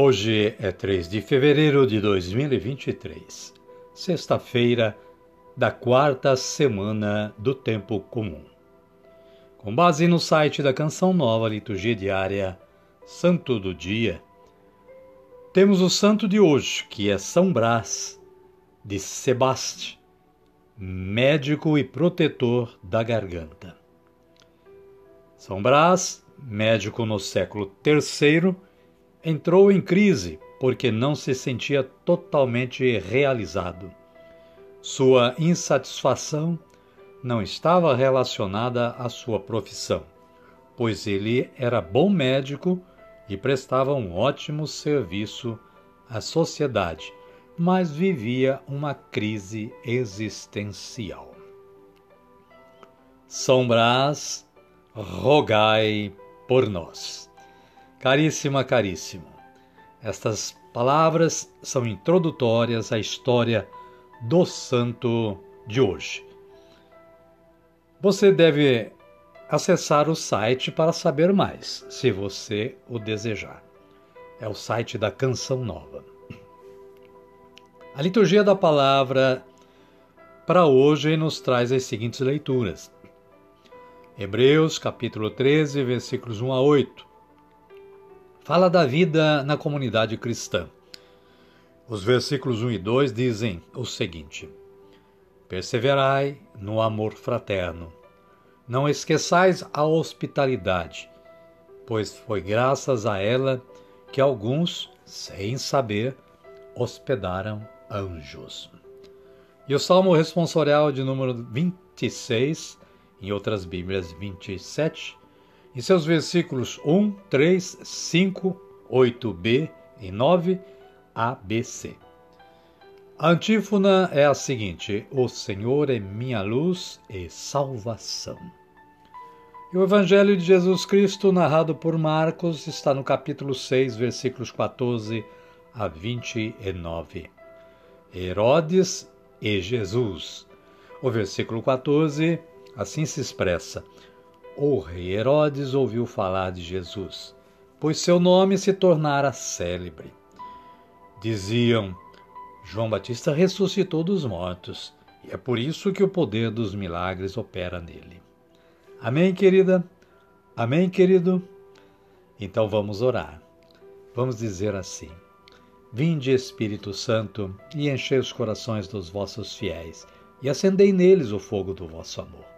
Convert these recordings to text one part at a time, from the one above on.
Hoje é 3 de fevereiro de 2023, sexta-feira da quarta semana do Tempo Comum. Com base no site da Canção Nova Liturgia Diária Santo do Dia, temos o santo de hoje, que é São Brás de Sebaste, médico e protetor da garganta. São Brás, médico no século III, entrou em crise porque não se sentia totalmente realizado. Sua insatisfação não estava relacionada à sua profissão, pois ele era bom médico e prestava um ótimo serviço à sociedade, mas vivia uma crise existencial. São Brás, rogai por nós. Caríssima, caríssimo, estas palavras são introdutórias à história do santo de hoje. Você deve acessar o site para saber mais, se você o desejar. É o site da Canção Nova. A liturgia da palavra para hoje nos traz as seguintes leituras. Hebreus, capítulo 13, versículos 1 a 8 fala da vida na comunidade cristã. Os versículos 1 e 2 dizem o seguinte: Perseverai no amor fraterno. Não esqueçais a hospitalidade, pois foi graças a ela que alguns, sem saber, hospedaram anjos. E o salmo responsorial de número 26, em outras Bíblias 27, em seus versículos 1, 3, 5, 8b e 9 ABC. A antífona é a seguinte: O Senhor é minha luz e salvação. E o Evangelho de Jesus Cristo, narrado por Marcos, está no capítulo 6, versículos 14 a 29. Herodes e Jesus. O versículo 14 assim se expressa: o rei Herodes ouviu falar de Jesus, pois seu nome se tornara célebre. Diziam: João Batista ressuscitou dos mortos, e é por isso que o poder dos milagres opera nele. Amém, querida? Amém, querido? Então vamos orar. Vamos dizer assim: Vinde, Espírito Santo, e enchei os corações dos vossos fiéis, e acendei neles o fogo do vosso amor.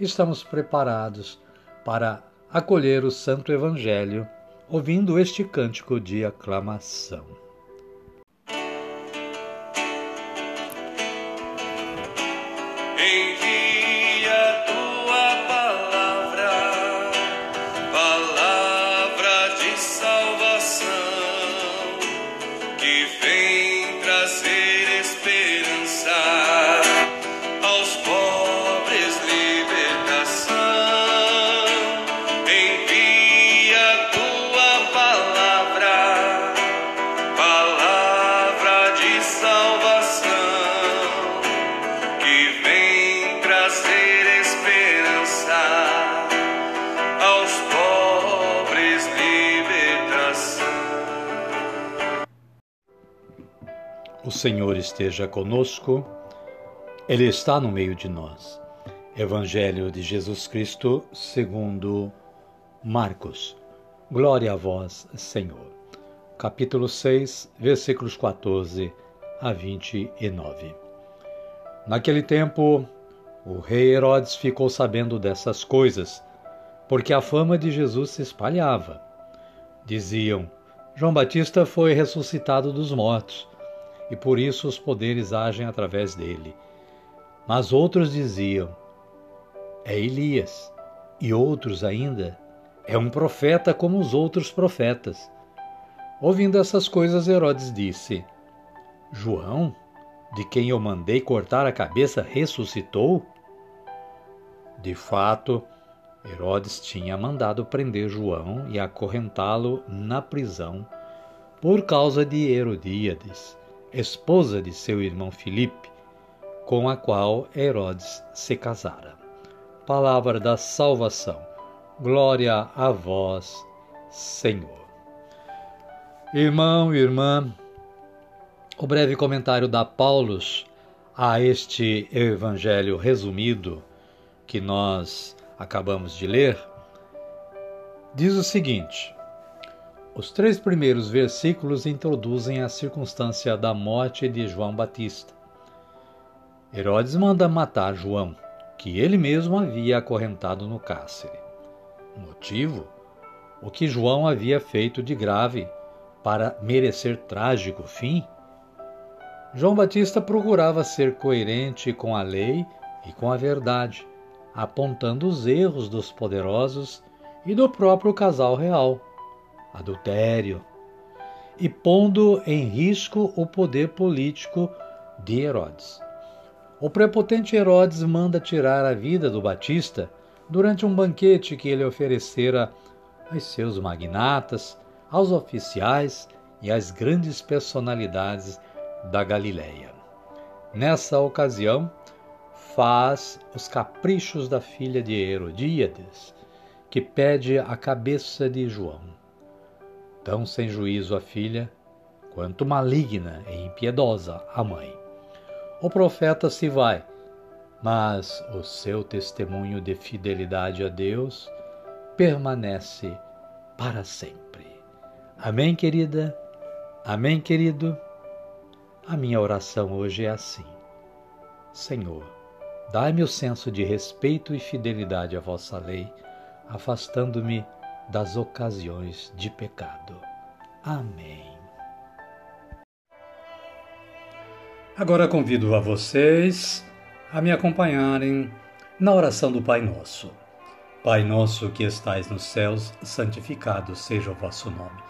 estamos preparados para acolher o Santo Evangelho, ouvindo este cântico de aclamação. O Senhor esteja conosco, Ele está no meio de nós. Evangelho de Jesus Cristo, segundo Marcos. Glória a vós, Senhor. Capítulo 6, versículos 14 a 29. Naquele tempo, o rei Herodes ficou sabendo dessas coisas, porque a fama de Jesus se espalhava. Diziam: João Batista foi ressuscitado dos mortos e por isso os poderes agem através dele. Mas outros diziam: é Elias, e outros ainda: é um profeta como os outros profetas. Ouvindo essas coisas, Herodes disse: João, de quem eu mandei cortar a cabeça, ressuscitou? De fato, Herodes tinha mandado prender João e acorrentá-lo na prisão por causa de Herodíades, esposa de seu irmão Filipe, com a qual Herodes se casara. Palavra da salvação. Glória a vós, Senhor. Irmão irmã, o breve comentário da Paulus a este evangelho resumido que nós acabamos de ler diz o seguinte: os três primeiros versículos introduzem a circunstância da morte de João Batista. Herodes manda matar João, que ele mesmo havia acorrentado no cárcere. Motivo? O que João havia feito de grave para merecer trágico fim? João Batista procurava ser coerente com a lei e com a verdade, apontando os erros dos poderosos e do próprio casal real adultério, e pondo em risco o poder político de Herodes. O prepotente Herodes manda tirar a vida do Batista durante um banquete que ele oferecera aos seus magnatas, aos oficiais e às grandes personalidades da Galileia. Nessa ocasião, faz os caprichos da filha de Herodíades, que pede a cabeça de João tão sem juízo a filha, quanto maligna e impiedosa a mãe. O profeta se vai, mas o seu testemunho de fidelidade a Deus permanece para sempre. Amém, querida? Amém, querido? A minha oração hoje é assim: Senhor, dai-me o senso de respeito e fidelidade à vossa lei, afastando-me das ocasiões de pecado. Amém. Agora convido a vocês a me acompanharem na oração do Pai Nosso. Pai nosso que estais nos céus, santificado seja o vosso nome.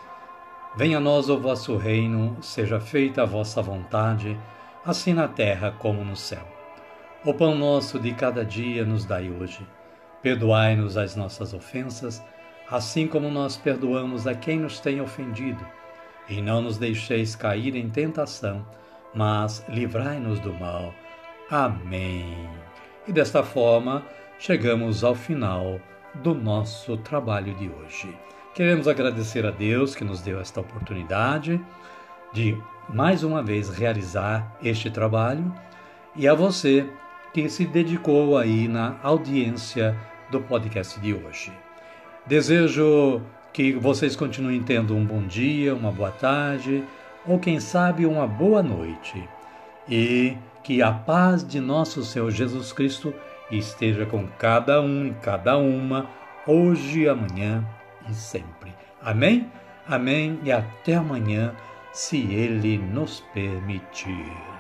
Venha a nós o vosso reino, seja feita a vossa vontade, assim na terra como no céu. O pão nosso de cada dia nos dai hoje. Perdoai-nos as nossas ofensas, assim como nós perdoamos a quem nos tem ofendido. E não nos deixeis cair em tentação, mas livrai-nos do mal. Amém. E desta forma, chegamos ao final do nosso trabalho de hoje. Queremos agradecer a Deus que nos deu esta oportunidade de mais uma vez realizar este trabalho e a você que se dedicou aí na audiência do podcast de hoje. Desejo que vocês continuem tendo um bom dia, uma boa tarde ou, quem sabe, uma boa noite. E que a paz de nosso Senhor Jesus Cristo esteja com cada um e cada uma, hoje, amanhã e sempre. Amém? Amém e até amanhã, se Ele nos permitir.